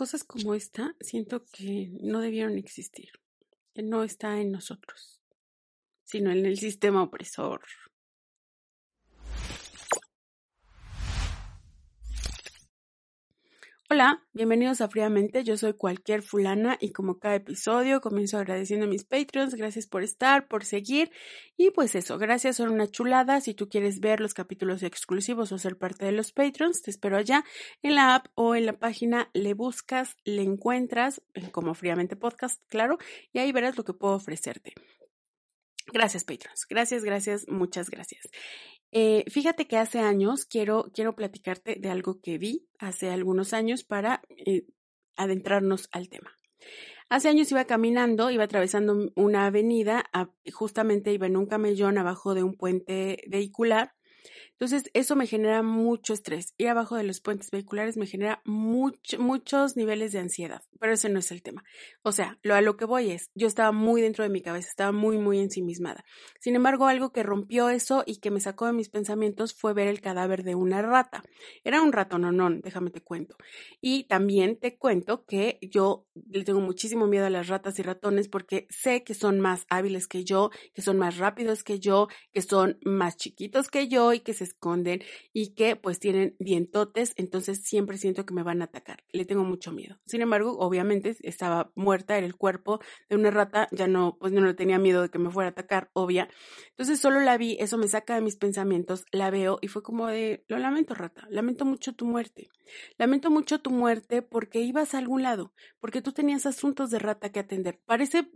Cosas como esta siento que no debieron existir, que no está en nosotros, sino en el sistema opresor. Hola, bienvenidos a Fríamente, yo soy cualquier fulana y como cada episodio comienzo agradeciendo a mis Patreons, gracias por estar, por seguir. Y pues eso, gracias, son una chulada, si tú quieres ver los capítulos exclusivos o ser parte de los Patreons, te espero allá en la app o en la página, le buscas, le encuentras como Fríamente Podcast, claro, y ahí verás lo que puedo ofrecerte. Gracias, Patreons. Gracias, gracias, muchas gracias. Eh, fíjate que hace años quiero, quiero platicarte de algo que vi hace algunos años para eh, adentrarnos al tema. Hace años iba caminando, iba atravesando una avenida, justamente iba en un camellón abajo de un puente vehicular entonces, eso me genera mucho estrés. Ir abajo de los puentes vehiculares me genera muchos niveles de ansiedad, pero ese no es el tema. O sea, lo a lo que voy es, yo estaba muy dentro de mi cabeza, estaba muy, muy ensimismada. Sin embargo, algo que rompió eso y que me sacó de mis pensamientos fue ver el cadáver de una rata. Era un ratononón, déjame te cuento. Y también te cuento que yo le tengo muchísimo miedo a las ratas y ratones porque sé que son más hábiles que yo, que son más rápidos que yo, que son más chiquitos que yo y que se esconden y que pues tienen dientotes, entonces siempre siento que me van a atacar. Le tengo mucho miedo. Sin embargo, obviamente estaba muerta, era el cuerpo de una rata, ya no, pues no tenía miedo de que me fuera a atacar, obvia. Entonces solo la vi, eso me saca de mis pensamientos, la veo y fue como de, lo lamento rata, lamento mucho tu muerte. Lamento mucho tu muerte porque ibas a algún lado, porque tú tenías asuntos de rata que atender. Parece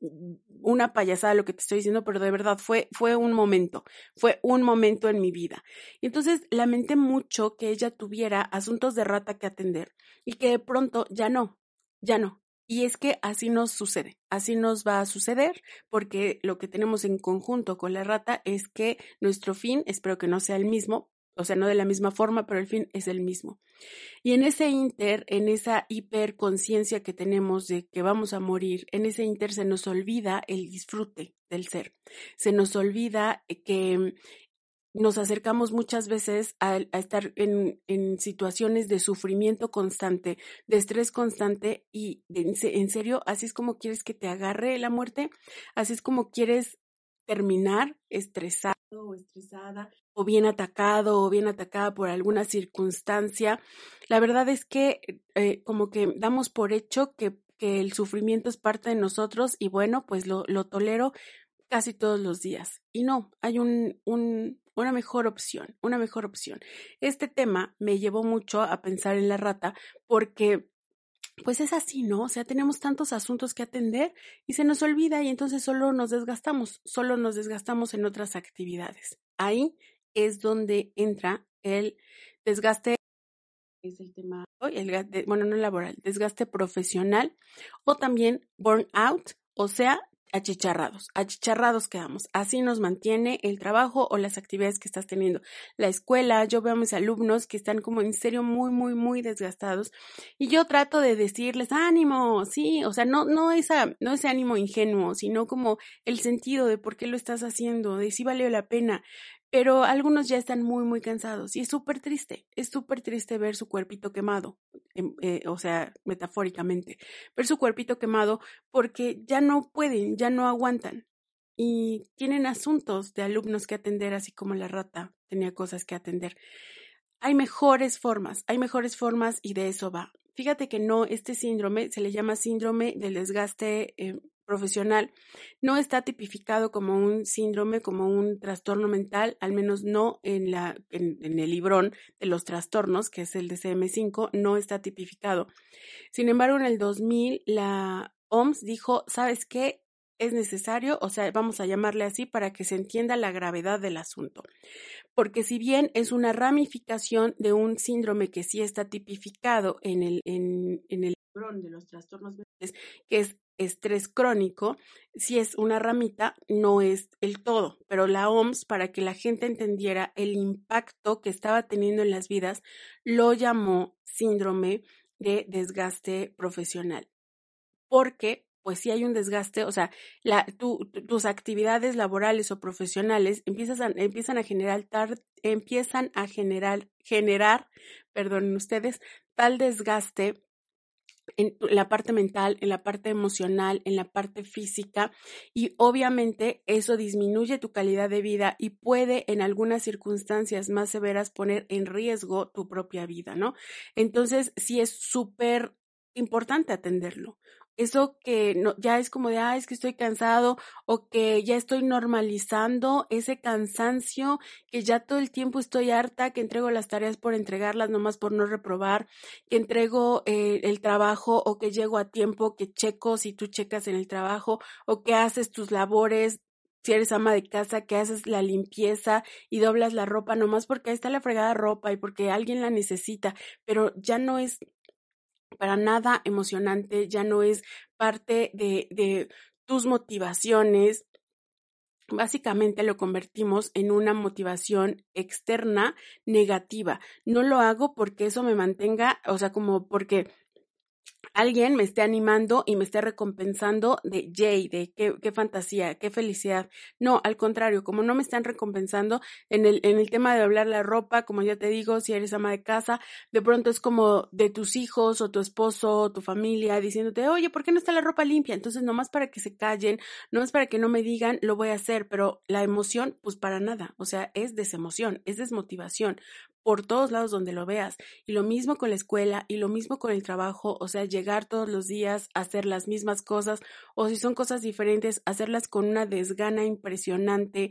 una payasada lo que te estoy diciendo, pero de verdad fue, fue un momento, fue un momento en mi vida. Y entonces lamenté mucho que ella tuviera asuntos de rata que atender y que de pronto ya no, ya no. Y es que así nos sucede, así nos va a suceder, porque lo que tenemos en conjunto con la rata es que nuestro fin, espero que no sea el mismo, o sea, no de la misma forma, pero el fin es el mismo. Y en ese inter, en esa hiperconciencia que tenemos de que vamos a morir, en ese inter se nos olvida el disfrute del ser. Se nos olvida que nos acercamos muchas veces a, estar en, situaciones de sufrimiento constante, de estrés constante y en serio, así es como quieres que te agarre la muerte, así es como quieres terminar estresado o estresada o bien atacado o bien atacada por alguna circunstancia. La verdad es que eh, como que damos por hecho que, que, el sufrimiento es parte de nosotros y bueno, pues lo, lo tolero casi todos los días. Y no, hay un, un, una mejor opción, una mejor opción. Este tema me llevó mucho a pensar en la rata porque pues es así, ¿no? O sea, tenemos tantos asuntos que atender y se nos olvida y entonces solo nos desgastamos, solo nos desgastamos en otras actividades. Ahí es donde entra el desgaste, es el tema hoy, el, bueno, no laboral, desgaste profesional o también burnout, o sea, achicharrados, achicharrados quedamos. Así nos mantiene el trabajo o las actividades que estás teniendo. La escuela, yo veo a mis alumnos que están como en serio muy, muy, muy desgastados y yo trato de decirles ánimo, sí, o sea, no, no, esa, no ese ánimo ingenuo, sino como el sentido de por qué lo estás haciendo, de si valió la pena pero algunos ya están muy, muy cansados y es súper triste, es súper triste ver su cuerpito quemado, em, eh, o sea, metafóricamente, ver su cuerpito quemado porque ya no pueden, ya no aguantan y tienen asuntos de alumnos que atender, así como la rata tenía cosas que atender. Hay mejores formas, hay mejores formas y de eso va. Fíjate que no, este síndrome se le llama síndrome del desgaste eh, profesional no está tipificado como un síndrome, como un trastorno mental, al menos no en, la, en, el librón de los trastornos, que es el DCM5, no está tipificado. Sin embargo, en el 2000 la OMS dijo, ¿sabes qué? es necesario, o sea, vamos a llamarle así para que se entienda la gravedad del asunto. Porque si bien es una ramificación de un síndrome que sí está tipificado en el, en, de los trastornos mentales, que es estrés crónico, si es una ramita, no es el todo, pero la OMS, para que la gente entendiera el impacto que estaba teniendo en las vidas, lo llamó síndrome de desgaste profesional. Porque, pues si hay un desgaste, o sea, tus actividades laborales o profesionales empiezan, empiezan a generar, empiezan a generar, generar, perdonen ustedes, tal desgaste en la parte mental, en la parte emocional, en la parte física y obviamente eso disminuye tu calidad de vida y puede en algunas circunstancias más severas poner en riesgo tu propia vida, ¿no? Entonces, sí es súper importante atenderlo eso que no, ya es como de, ah, es que estoy cansado o que ya estoy normalizando ese cansancio, que ya todo el tiempo estoy harta, que entrego las tareas por entregarlas, nomás por no reprobar, que entrego eh, el trabajo o que llego a tiempo, que checo si tú checas en el trabajo o que haces tus labores si eres ama de casa, que haces la limpieza y doblas la ropa nomás porque ahí está la fregada ropa y porque alguien la necesita, pero ya no es para nada emocionante, ya no es parte de, tus motivaciones. Básicamente lo convertimos en una motivación externa negativa. No lo hago porque eso me mantenga, o sea, como porque alguien me esté animando y me esté recompensando de yay, de qué, fantasía, qué felicidad. No, al contrario, como no me están recompensando en el, en el tema de hablar la ropa, como ya te digo, si eres ama de casa, de pronto es como de tus hijos o tu esposo o tu familia diciéndote, oye, ¿por qué no está la ropa limpia? Entonces, nomás para que se callen, nomás para que no me digan, lo voy a hacer, pero la emoción, pues para nada, o sea, es desemoción, es desmotivación por todos lados donde lo veas. Y lo mismo con la escuela y lo mismo con el trabajo, o sea, llegar todos los días hacer las mismas cosas o si son cosas diferentes, hacerlas con una desgana impresionante.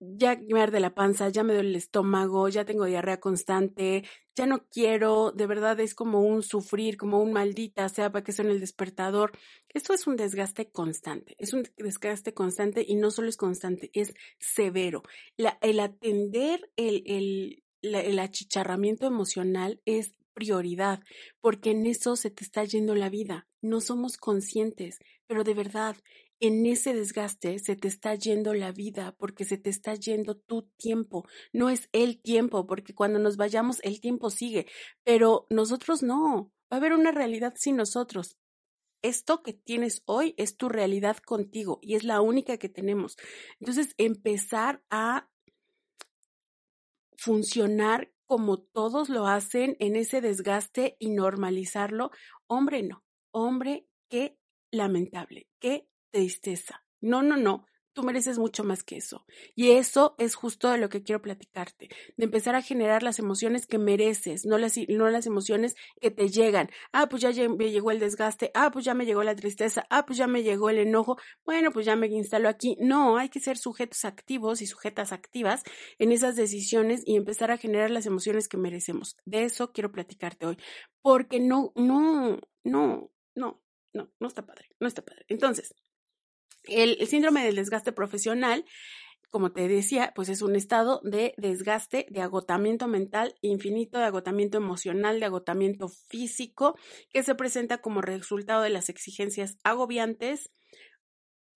Ya me arde la panza, ya me duele el estómago, ya tengo diarrea constante, ya no quiero, de verdad es como un sufrir, como un maldita sea para que sea el despertador. Esto es un desgaste constante, es un desgaste constante y no solo es constante, es severo. El atender el, el el achicharramiento emocional es prioridad, porque en eso se te está yendo la vida. No somos conscientes, pero de verdad, en ese desgaste se te está yendo la vida, porque se te está yendo tu tiempo. No es el tiempo, porque cuando nos vayamos el tiempo sigue, pero nosotros no. Va a haber una realidad sin nosotros. Esto que tienes hoy es tu realidad contigo y es la única que tenemos. Entonces, empezar a funcionar como todos lo hacen en ese desgaste y normalizarlo. Hombre, no. Hombre, qué lamentable, qué tristeza. No, no, no tú mereces mucho más que eso. Y eso es justo de lo que quiero platicarte, de empezar a generar las emociones que mereces, no las, no las emociones que te llegan. Ah, pues ya me llegó el desgaste, ah, pues ya me llegó la tristeza, ah, pues ya me llegó el enojo, bueno, pues ya me instalo aquí. No, hay que ser sujetos activos y sujetas activas en esas decisiones y empezar a generar las emociones que merecemos. De eso quiero platicarte hoy, porque no, no, no, no, no, no está padre, no está padre. Entonces, el, síndrome del desgaste profesional como te decía, pues es un estado de desgaste, de agotamiento mental infinito, de agotamiento emocional, de agotamiento físico, que se presenta como resultado de las exigencias agobiantes,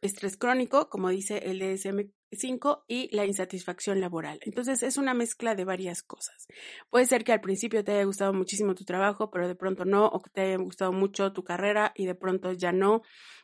estrés crónico, como dice el DSM 5 y la insatisfacción laboral. Entonces es una mezcla de varias cosas. Puede ser que al principio te haya gustado muchísimo tu trabajo, pero de pronto no, o que te haya gustado mucho tu carrera y de pronto ya no.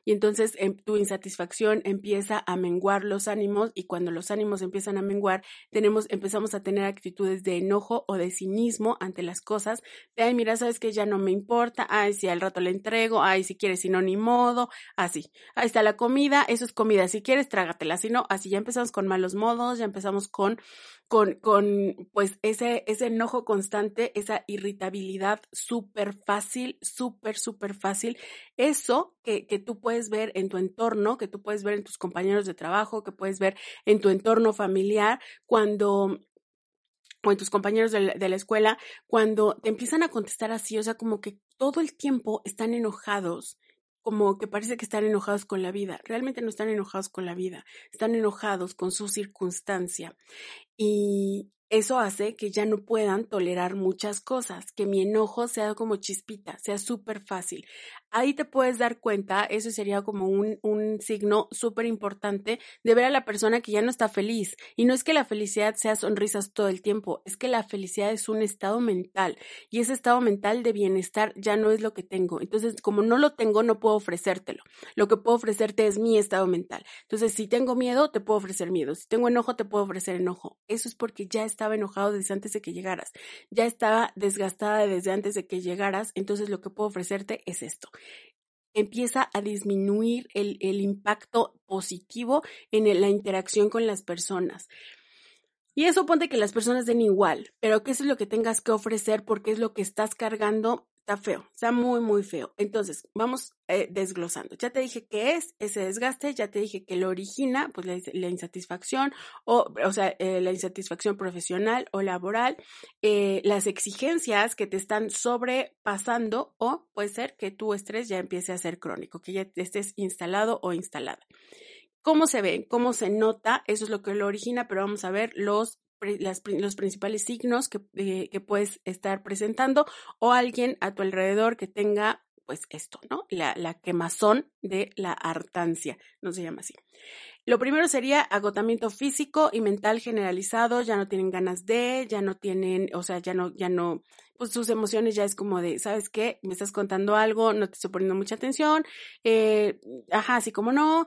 Y entonces em, tu insatisfacción empieza a menguar los ánimos y cuando los ánimos empiezan a menguar, tenemos, empezamos a tener actitudes de enojo o de cinismo ante las cosas. De, ay, mira, sabes que ya no me importa, ay, si al rato le entrego, ay, si quieres, si no, ni modo, así. Ahí está la comida, eso es comida, si quieres, trágatela, si no, así. Ya empezamos con malos modos, ya empezamos con, con, con pues ese, ese enojo constante, esa irritabilidad súper fácil, súper, súper fácil. Eso que, que tú puedes ver en tu entorno, que tú puedes ver en tus compañeros de trabajo, que puedes ver en tu entorno familiar, cuando o en tus compañeros de la, de la, escuela, cuando te empiezan a contestar así, o sea, como que todo el tiempo están enojados como que parece que están enojados con la vida. Realmente no están enojados con la vida, están enojados con su circunstancia. Y eso hace que ya no puedan tolerar muchas cosas, que mi enojo sea como chispita, sea súper fácil ahí te puedes dar cuenta, eso sería como un, un signo súper importante de ver a la persona que ya no está feliz. Y no es que la felicidad sea sonrisas todo el tiempo, es que la felicidad es un estado mental y ese estado mental de bienestar ya no es lo que tengo. Entonces, como no lo tengo, no puedo ofrecértelo. Lo que puedo ofrecerte es mi estado mental. Entonces, si tengo miedo, te puedo ofrecer miedo. Si tengo enojo, te puedo ofrecer enojo. Eso es porque ya estaba enojado desde antes de que llegaras. Ya estaba desgastada desde antes de que llegaras. Entonces, lo que puedo ofrecerte es esto empieza a disminuir el, impacto positivo en la interacción con las personas. Y eso ponte que las personas den igual, pero que eso es lo que tengas que ofrecer porque es lo que estás cargando está feo, está muy, muy feo. Entonces, vamos eh, desglosando. Ya te dije qué es ese desgaste, ya te dije que lo origina, pues la, insatisfacción, o, o sea, eh, la insatisfacción profesional o laboral, eh, las exigencias que te están sobrepasando, o puede ser que tu estrés ya empiece a ser crónico, que ya estés instalado o instalada. ¿Cómo se ve? ¿Cómo se nota? Eso es lo que lo origina, pero vamos a ver los los principales signos que, eh, que, puedes estar presentando o alguien a tu alrededor que tenga pues esto, ¿no? La, la quemazón de la hartancia, no se llama así. Lo primero sería agotamiento físico y mental generalizado, ya no tienen ganas de, ya no tienen, o sea, ya no, ya no, pues sus emociones ya es como de, ¿sabes qué? Me estás contando algo, no te estoy poniendo mucha atención, eh, ajá, así como no,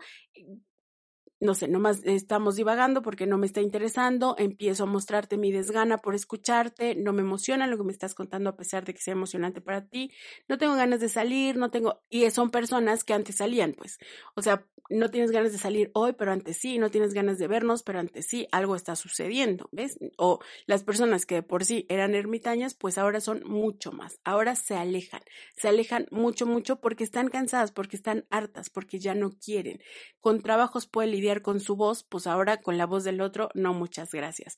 no sé, nomás estamos divagando porque no me está interesando, empiezo a mostrarte mi desgana por escucharte, no me emociona lo que me estás contando a pesar de que sea emocionante para ti, no tengo ganas de salir, no tengo, y son personas que antes salían, pues, o sea, no tienes ganas de salir hoy, pero antes sí, no tienes ganas de vernos, pero antes sí, algo está sucediendo, ¿ves? O las personas que por sí eran ermitañas, pues ahora son mucho más, ahora se alejan, se alejan mucho, mucho porque están cansadas, porque están hartas, porque ya no quieren. Con trabajos puede lidiar con su voz, pues ahora con la voz del otro, no muchas gracias.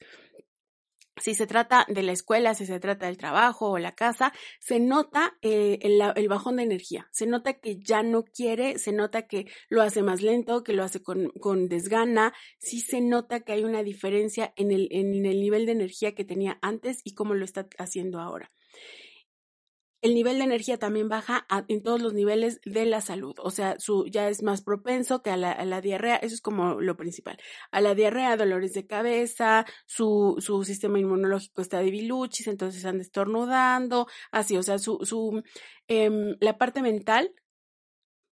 Si se trata de la escuela, si se trata del trabajo o la casa, se nota eh, el, bajón de energía, se nota que ya no quiere, se nota que lo hace más lento, que lo hace con, con desgana, sí se nota que hay una diferencia en el, en el nivel de energía que tenía antes y cómo lo está haciendo ahora el nivel de energía también baja en todos los niveles de la salud. O sea, su, ya es más propenso que a la, diarrea. Eso es como lo principal. A la diarrea, dolores de cabeza, su, su sistema inmunológico está de biluchis, entonces están estornudando, así. O sea, su, su, em, la parte mental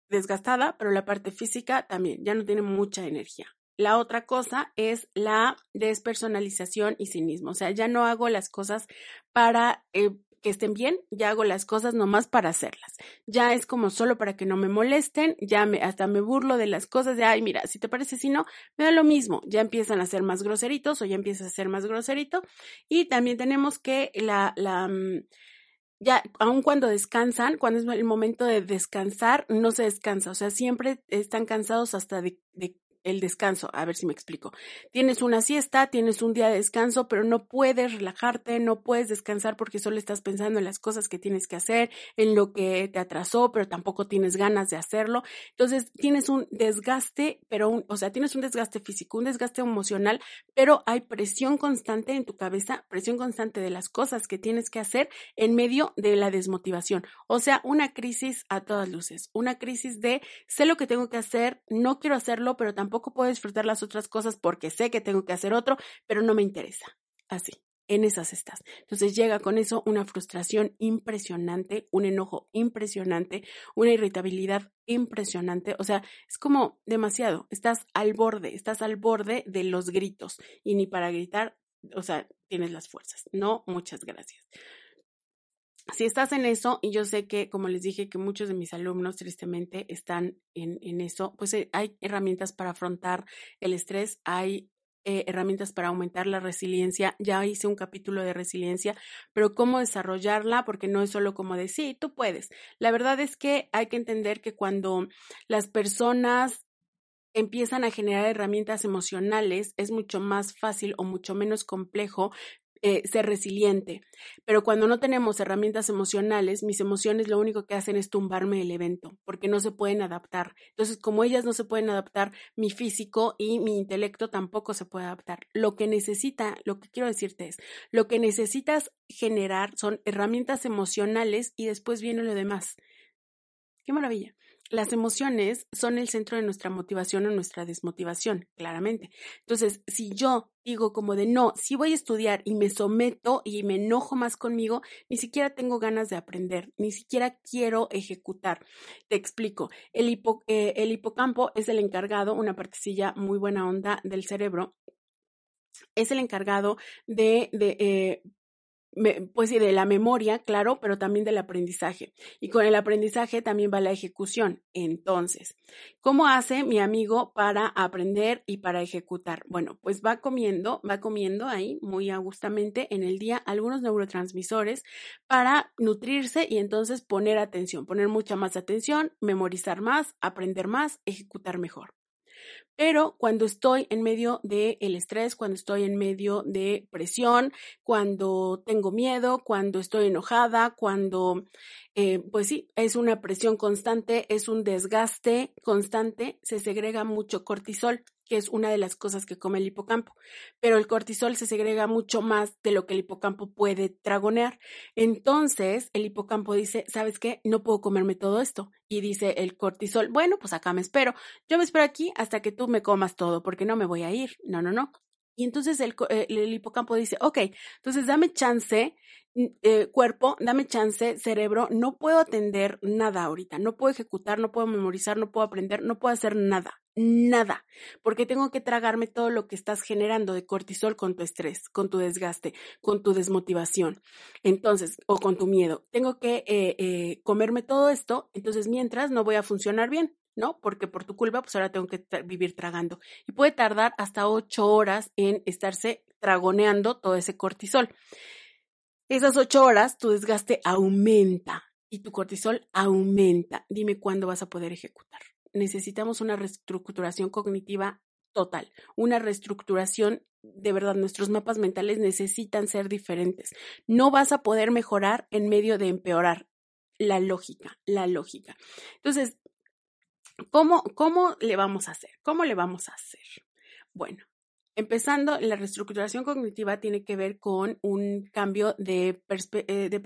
desgastada, pero la parte física también. Ya no tiene mucha energía. La otra cosa es la despersonalización y cinismo. O sea, ya no hago las cosas para eh, estén bien, ya hago las cosas nomás para hacerlas. Ya es como solo para que no me molesten, ya me, hasta me burlo de las cosas de, ay, mira, si te parece, si no, me da lo mismo, ya empiezan a ser más groseritos o ya empiezas a ser más groserito. Y también tenemos que la, la, mm, ya, aun cuando descansan, cuando es el momento de descansar, no se descansa, o sea, siempre están cansados hasta de, de el descanso. A ver si me explico. Tienes una siesta, tienes un día de descanso, pero no puedes relajarte, no puedes descansar porque solo estás pensando en las cosas que tienes que hacer, en lo que te atrasó, pero tampoco tienes ganas de hacerlo. Entonces, tienes un desgaste, pero un, o sea, tienes un desgaste físico, un desgaste emocional, pero hay presión constante en tu cabeza, presión constante de las cosas que tienes que hacer en medio de la desmotivación. O sea, una crisis a todas luces, una crisis de sé lo que tengo que hacer, no quiero hacerlo, pero tampoco tampoco puedo disfrutar las otras cosas porque sé que tengo que hacer otro, pero no me interesa. Así, en esas estás. Entonces llega con eso una frustración impresionante, un enojo impresionante, una irritabilidad impresionante. O sea, es como demasiado. Estás al borde, estás al borde de los gritos y ni para gritar, o sea, tienes las fuerzas. No, muchas gracias si estás en eso, y yo sé que, como les dije, que muchos de mis alumnos tristemente están en, en eso, pues eh, hay herramientas para afrontar el estrés, hay eh, herramientas para aumentar la resiliencia. Ya hice un capítulo de resiliencia, pero cómo desarrollarla, porque no es solo como de sí, tú puedes. La verdad es que hay que entender que cuando las personas empiezan a generar herramientas emocionales, es mucho más fácil o mucho menos complejo eh, ser resiliente. Pero cuando no tenemos herramientas emocionales, mis emociones lo único que hacen es tumbarme el evento, porque no se pueden adaptar. Entonces, como ellas no se pueden adaptar, mi físico y mi intelecto tampoco se puede adaptar. Lo que necesita, lo que quiero decirte es, lo que necesitas generar son herramientas emocionales y después viene lo demás. Qué maravilla. Las emociones son el centro de nuestra motivación o nuestra desmotivación, claramente. Entonces, si yo digo como de no, si voy a estudiar y me someto y me enojo más conmigo, ni siquiera tengo ganas de aprender, ni siquiera quiero ejecutar. Te explico. El, eh, hipocampo es el encargado, una partecilla muy buena onda del cerebro, es el encargado de, de eh, pues sí, de la memoria, claro, pero también del aprendizaje. Y con el aprendizaje también va la ejecución. Entonces, ¿cómo hace mi amigo para aprender y para ejecutar? Bueno, pues va comiendo, va comiendo ahí muy agustamente en el día algunos neurotransmisores para nutrirse y entonces poner atención, poner mucha más atención, memorizar más, aprender más, ejecutar mejor. Pero cuando estoy en medio del el estrés, cuando estoy en medio de presión, cuando tengo miedo, cuando estoy enojada, cuando, eh, pues sí, es una presión constante, es un desgaste constante, se segrega mucho cortisol que es una de las cosas que come el hipocampo. Pero el cortisol se segrega mucho más de lo que el hipocampo puede tragonear. Entonces, el hipocampo dice, ¿sabes qué? No puedo comerme todo esto. Y dice el cortisol, bueno, pues acá me espero. Yo me espero aquí hasta que tú me comas todo, porque no me voy a ir. No, no, no. Y entonces el, eh, el, hipocampo dice, ok, entonces dame chance, eh, cuerpo, dame chance, cerebro, no puedo atender nada ahorita, no puedo ejecutar, no puedo memorizar, no puedo aprender, no puedo hacer nada, nada, porque tengo que tragarme todo lo que estás generando de cortisol con tu estrés, con tu desgaste, con tu desmotivación, entonces, o con tu miedo. Tengo que eh, comerme todo esto, entonces mientras no voy a funcionar bien. ¿no? Porque por tu culpa, pues ahora tengo que vivir tragando. Y puede tardar hasta ocho horas en estarse tragoneando todo ese cortisol. Esas ocho horas, tu desgaste aumenta y tu cortisol aumenta. Dime cuándo vas a poder ejecutar. Necesitamos una reestructuración cognitiva total, una reestructuración de verdad, nuestros mapas mentales necesitan ser diferentes. No vas a poder mejorar en medio de empeorar. La lógica, la lógica. Entonces, ¿Cómo, ¿Cómo le vamos a hacer? ¿Cómo le vamos a hacer? Bueno, empezando, la reestructuración cognitiva tiene que ver con un cambio de, eh,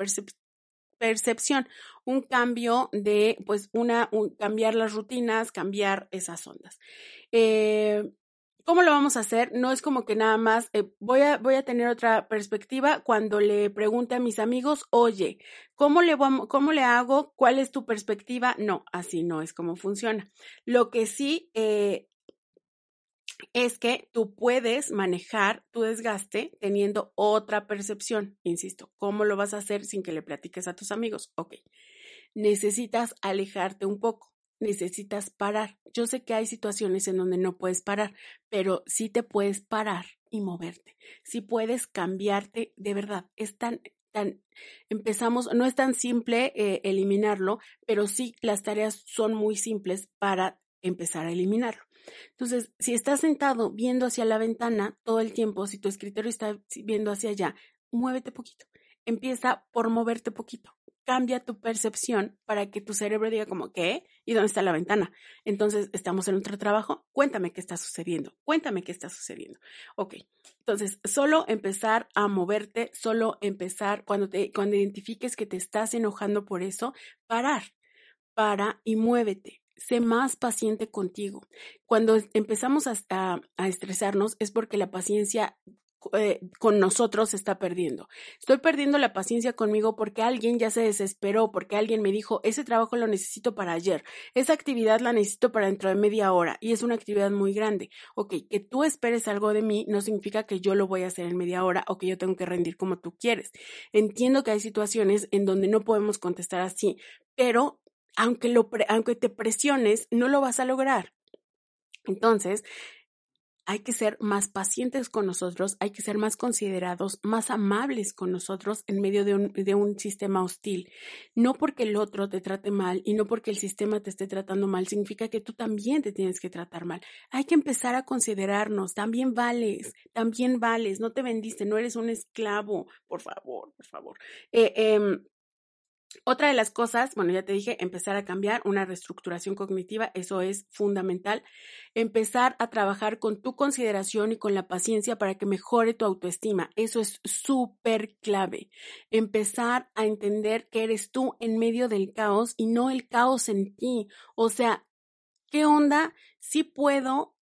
percepción, un cambio de, pues, una, cambiar las rutinas, cambiar esas ondas. Eh, ¿Cómo lo vamos a hacer? No es como que nada más eh, voy, a, voy a tener otra perspectiva cuando le pregunte a mis amigos, oye, ¿cómo le, ¿cómo le hago? ¿Cuál es tu perspectiva? No, así no es como funciona. Lo que sí es que tú puedes manejar tu desgaste teniendo otra percepción. Insisto, ¿cómo lo vas a hacer sin que le platiques a tus amigos? Ok, necesitas alejarte un poco necesitas parar. Yo sé que hay situaciones en donde no puedes parar, pero sí te puedes parar y moverte. Sí puedes cambiarte, de verdad. Es tan, tan, empezamos, no es tan simple eh, eliminarlo, pero sí las tareas son muy simples para empezar a eliminarlo. Entonces, si estás sentado viendo hacia la ventana todo el tiempo, si tu escritorio está viendo hacia allá, muévete poquito. Empieza por moverte poquito cambia tu percepción para que tu cerebro diga como, ¿qué? ¿Y dónde está la ventana? Entonces, ¿estamos en otro trabajo? Cuéntame qué está sucediendo. Cuéntame qué está sucediendo. Ok. Entonces, solo empezar a moverte, solo empezar, cuando, te, cuando identifiques que te estás enojando por eso, parar, para y muévete sé más paciente contigo. Cuando empezamos a, a, estresarnos es porque la paciencia eh, con nosotros se está perdiendo. Estoy perdiendo la paciencia conmigo porque alguien ya se desesperó, porque alguien me dijo, ese trabajo lo necesito para ayer, esa actividad la necesito para dentro de media hora y es una actividad muy grande. Ok, que tú esperes algo de mí no significa que yo lo voy a hacer en media hora o que yo tengo que rendir como tú quieres. Entiendo que hay situaciones en donde no podemos contestar así, pero aunque, lo aunque te presiones, no lo vas a lograr. Entonces, hay que ser más pacientes con nosotros, hay que ser más considerados, más amables con nosotros en medio de un, de un, sistema hostil. No porque el otro te trate mal y no porque el sistema te esté tratando mal, significa que tú también te tienes que tratar mal. Hay que empezar a considerarnos, también vales, también vales, no te vendiste, no eres un esclavo, por favor, por favor. Eh, eh, otra de las cosas, bueno, ya te dije, empezar a cambiar una reestructuración cognitiva, eso es fundamental. Empezar a trabajar con tu consideración y con la paciencia para que mejore tu autoestima, eso es súper clave. Empezar a entender que eres tú en medio del caos y no el caos en ti. O sea, ¿qué onda? Sí puedo.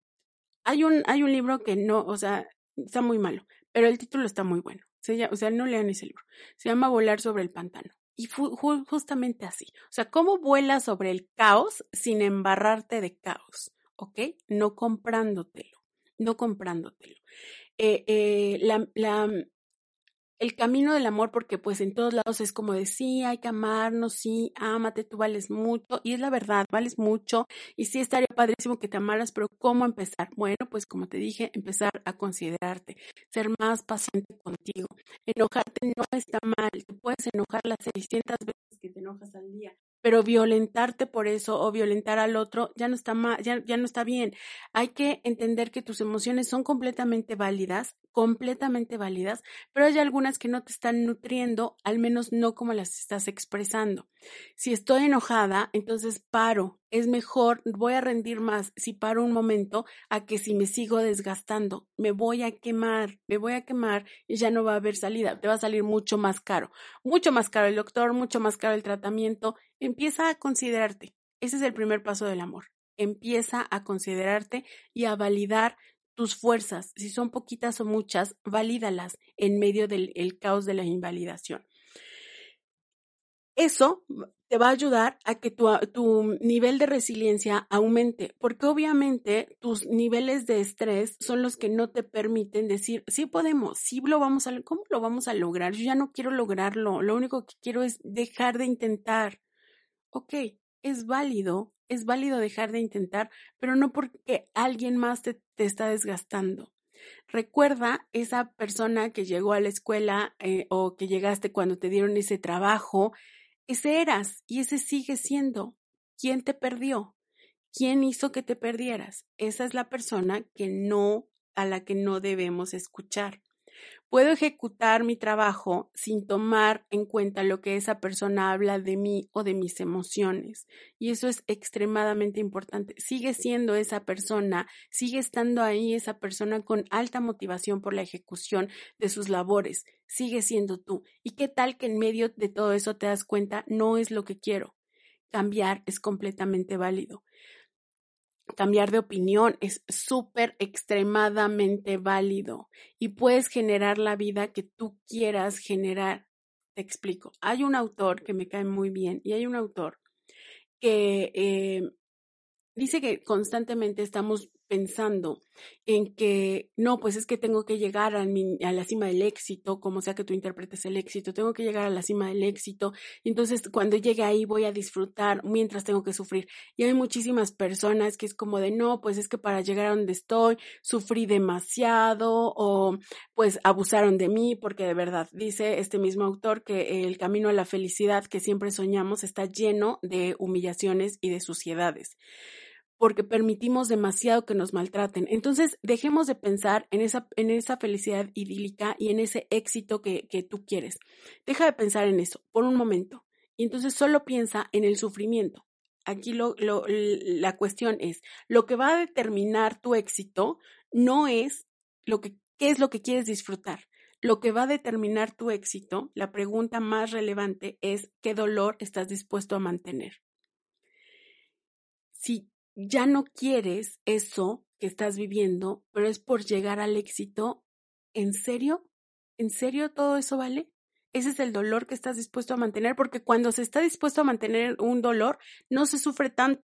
Hay un, hay un libro que no, o sea, está muy malo, pero el título está muy bueno. o sea, no lean ese libro. Se llama Volar sobre el pantano. Y justamente así. O sea, ¿cómo vuelas sobre el caos sin embarrarte de caos? ¿Ok? No comprándotelo, no comprándotelo. Eh, eh, la, la, el camino del amor, porque pues en todos lados es como de sí, hay que amarnos, sí, ámate, tú vales mucho, y es la verdad, vales mucho, y sí estaría padrísimo que te amaras, pero ¿cómo empezar? Bueno, pues como te dije, empezar a considerarte, ser más paciente contigo. Enojarte no está mal, te puedes enojar las 600 veces que te enojas al día, pero violentarte por eso o violentar al otro ya no está mal, ya, ya no está bien. Hay que entender que tus emociones son completamente válidas, completamente válidas, pero hay algunas que no te están nutriendo, al menos no como las estás expresando. Si estoy enojada, entonces paro. Es mejor, voy a rendir más si paro un momento a que si me sigo desgastando, me voy a quemar, me voy a quemar y ya no va a haber salida, te va a salir mucho más caro, mucho más caro el doctor, mucho más caro el tratamiento. Empieza a considerarte. Ese es el primer paso del amor. Empieza a considerarte y a validar tus fuerzas, si son poquitas o muchas, valídalas en medio del caos de la invalidación. Eso te va a ayudar a que tu, tu, nivel de resiliencia aumente, porque obviamente tus niveles de estrés son los que no te permiten decir, sí podemos, sí lo vamos a, ¿cómo lo vamos a lograr? Yo ya no quiero lograrlo, lo único que quiero es dejar de intentar. Ok, es válido es válido dejar de intentar, pero no porque alguien más te, está desgastando. Recuerda esa persona que llegó a la escuela eh, o que llegaste cuando te dieron ese trabajo. Ese eras y ese sigue siendo. ¿Quién te perdió? ¿Quién hizo que te perdieras? Esa es la persona que no, a la que no debemos escuchar. Puedo ejecutar mi trabajo sin tomar en cuenta lo que esa persona habla de mí o de mis emociones. Y eso es extremadamente importante. Sigue siendo esa persona, sigue estando ahí esa persona con alta motivación por la ejecución de sus labores. Sigue siendo tú. ¿Y qué tal que en medio de todo eso te das cuenta no es lo que quiero? Cambiar es completamente válido cambiar de opinión es súper extremadamente válido y puedes generar la vida que tú quieras generar. Te explico. Hay un autor que me cae muy bien y hay un autor que eh, dice que constantemente estamos pensando en que no, pues es que tengo que llegar a, a, la cima del éxito, como sea que tú interpretes el éxito, tengo que llegar a la cima del éxito, entonces cuando llegue ahí voy a disfrutar mientras tengo que sufrir. Y hay muchísimas personas que es como de no, pues es que para llegar a donde estoy sufrí demasiado o pues abusaron de mí, porque de verdad dice este mismo autor que el camino a la felicidad que siempre soñamos está lleno de humillaciones y de suciedades porque permitimos demasiado que nos maltraten. Entonces, dejemos de pensar en esa, en esa felicidad idílica y en ese éxito que, que tú quieres. Deja de pensar en eso por un momento. Y entonces solo piensa en el sufrimiento. Aquí lo, lo, la cuestión es, lo que va a determinar tu éxito no es lo que, qué es lo que quieres disfrutar. Lo que va a determinar tu éxito, la pregunta más relevante es qué dolor estás dispuesto a mantener. Si ya no quieres eso que estás viviendo, pero es por llegar al éxito, ¿en serio? ¿En serio todo eso vale? Ese es el dolor que estás dispuesto a mantener, porque cuando se está dispuesto a mantener un dolor, no se sufre tanto,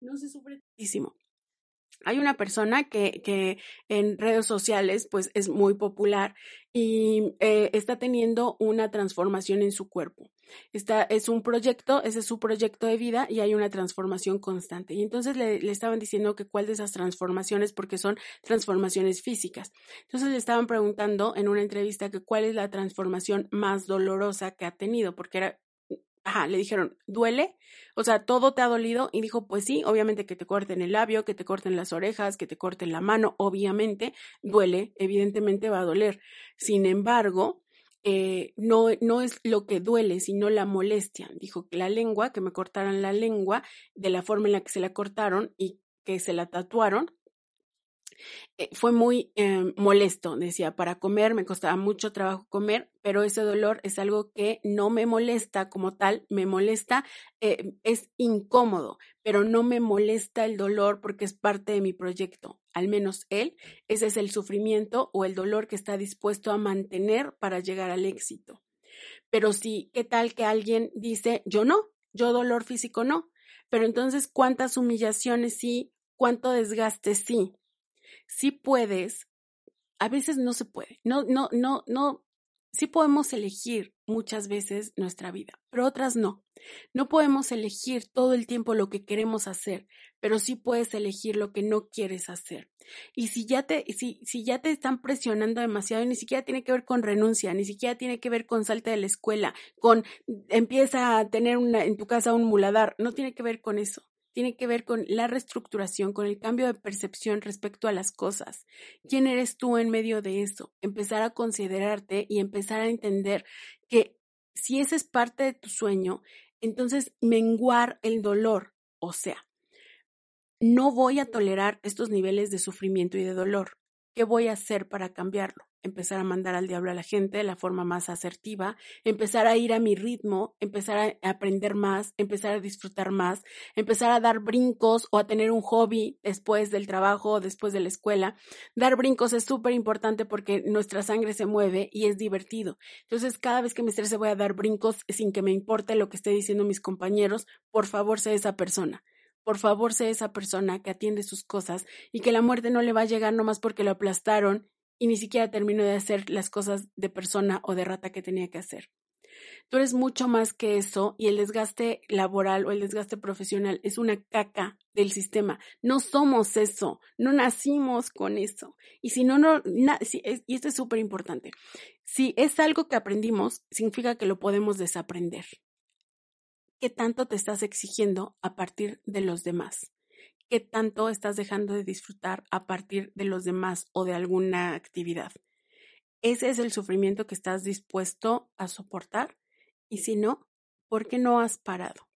no se sufre tantísimo. Hay una persona que, que, en redes sociales pues es muy popular y eh, está teniendo una transformación en su cuerpo. Es un proyecto, ese es su proyecto de vida y hay una transformación constante. Y entonces le, le estaban diciendo que cuál de esas transformaciones, porque son transformaciones físicas. Entonces le estaban preguntando en una entrevista que cuál es la transformación más dolorosa que ha tenido, porque era ajá, le dijeron, ¿duele? O sea, todo te ha dolido y dijo, pues sí, obviamente que te corten el labio, que te corten las orejas, que te corten la mano, obviamente duele, evidentemente va a doler. Sin embargo, eh, no, no es lo que duele, sino la molestia. Dijo que la lengua, que me cortaran la lengua de la forma en la que se la cortaron y que se la tatuaron, fue muy eh, molesto, decía, para comer me costaba mucho trabajo comer, pero ese dolor es algo que no me molesta como tal, me molesta, eh, es incómodo, pero no me molesta el dolor porque es parte de mi proyecto, al menos él, ese es el sufrimiento o el dolor que está dispuesto a mantener para llegar al éxito. Pero sí, ¿qué tal que alguien dice, yo no, yo dolor físico no? Pero entonces, ¿cuántas humillaciones sí? ¿Cuánto desgaste sí? Sí puedes, a veces no se puede, no, no, no, no, sí podemos elegir muchas veces nuestra vida, pero otras no. No podemos elegir todo el tiempo lo que queremos hacer, pero sí puedes elegir lo que no quieres hacer. Y si ya te, si, si ya te están presionando demasiado, ni siquiera tiene que ver con renuncia, ni siquiera tiene que ver con salte de la escuela, con empieza a tener una, en tu casa un muladar, no tiene que ver con eso tiene que ver con la reestructuración, con el cambio de percepción respecto a las cosas. ¿Quién eres tú en medio de eso? Empezar a considerarte y empezar a entender que si ese es parte de tu sueño, entonces menguar el dolor, o sea, no voy a tolerar estos niveles de sufrimiento y de dolor. ¿Qué voy a hacer para cambiarlo? empezar a mandar al diablo a la gente de la forma más asertiva, empezar a ir a mi ritmo, empezar a aprender más, empezar a disfrutar más, empezar a dar brincos o a tener un hobby después del trabajo o después de la escuela. Dar brincos es súper importante porque nuestra sangre se mueve y es divertido. Entonces, cada vez que me estrese voy a dar brincos sin que me importe lo que esté diciendo mis compañeros, por favor, sé esa persona. Por favor, sé esa persona que atiende sus cosas y que la muerte no le va a llegar nomás porque lo aplastaron y ni siquiera terminó de hacer las cosas de persona o de rata que tenía que hacer. Tú eres mucho más que eso y el desgaste laboral o el desgaste profesional es una caca del sistema. No somos eso, no nacimos con eso. Y si no, no, y esto es súper importante, si es algo que aprendimos, significa que lo podemos desaprender. ¿Qué tanto te estás exigiendo a partir de los demás? qué tanto estás dejando de disfrutar a partir de los demás o de alguna actividad. Ese es el sufrimiento que estás dispuesto a soportar y si no, ¿por qué no has parado?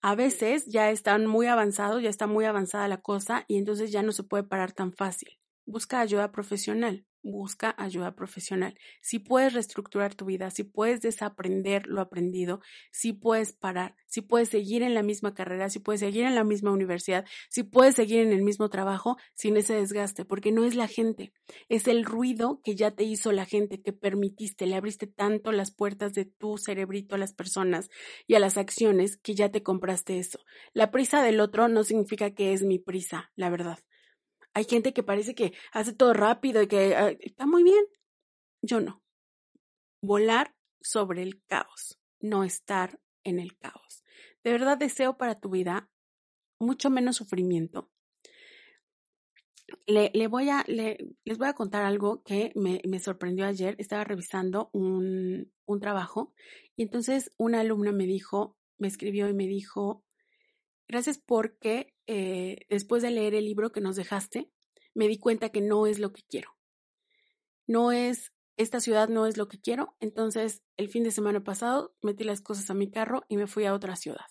A veces ya están muy avanzados, ya está muy avanzada la cosa y entonces ya no se puede parar tan fácil. Busca ayuda profesional busca ayuda profesional. Si puedes reestructurar tu vida, si puedes desaprender lo aprendido, si puedes parar, si puedes seguir en la misma carrera, si puedes seguir en la misma universidad, si puedes seguir en el mismo trabajo sin ese desgaste, porque no es la gente, es el ruido que ya te hizo la gente, que permitiste, le abriste tanto las puertas de tu cerebrito a las personas y a las acciones que ya te compraste eso. La prisa del otro no significa que es mi prisa, la verdad. Hay gente que parece que hace todo rápido y que ah, está muy bien. Yo no. Volar sobre el caos, no estar en el caos. De verdad deseo para tu vida mucho menos sufrimiento. Le, voy a, le, les voy a contar algo que me, me sorprendió ayer. Estaba revisando un, un trabajo y entonces una alumna me dijo, me escribió y me dijo, Gracias porque eh, después de leer el libro que nos dejaste, me di cuenta que no es lo que quiero. No es, esta ciudad no es lo que quiero. Entonces, el fin de semana pasado metí las cosas a mi carro y me fui a otra ciudad.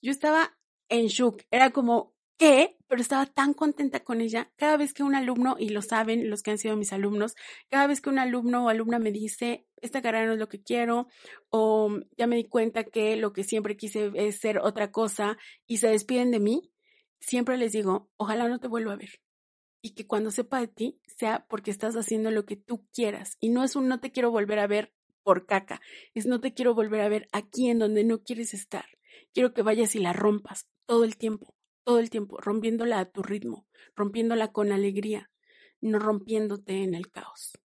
Yo estaba en shock. Era como, ¿qué? Pero estaba tan contenta con ella. Cada vez que un alumno, y lo saben los que han sido mis alumnos, cada vez que un alumno o alumna me dice, esta carrera no es lo que quiero, o ya me di cuenta que lo que siempre quise es ser otra cosa y se despiden de mí, siempre les digo, ojalá no te vuelva a ver. Y que cuando sepa de ti sea porque estás haciendo lo que tú quieras. Y no es un no te quiero volver a ver por caca, es no te quiero volver a ver aquí en donde no quieres estar. Quiero que vayas y la rompas todo el tiempo todo el tiempo, rompiéndola a tu ritmo, rompiéndola con alegría, no rompiéndote en el caos.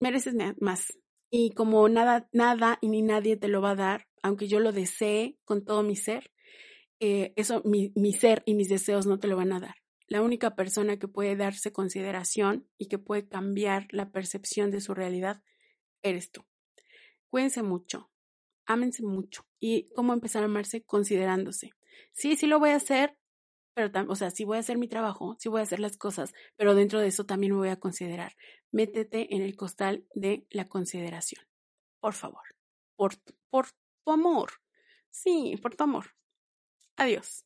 Mereces más. Y como nada, nada y ni nadie te lo va a dar, aunque yo lo desee con todo mi ser, eh, eso mi, mi ser y mis deseos no te lo van a dar. La única persona que puede darse consideración y que puede cambiar la percepción de su realidad eres tú. Cuídense mucho, ámense mucho. ¿Y cómo empezar a amarse? Considerándose. Sí, sí lo voy a hacer, pero, o sea, sí voy a hacer mi trabajo, sí voy a hacer las cosas, pero dentro de eso también me voy a considerar. Métete en el costal de la consideración. Por favor. Por, por tu amor. Sí, por tu amor. Adiós.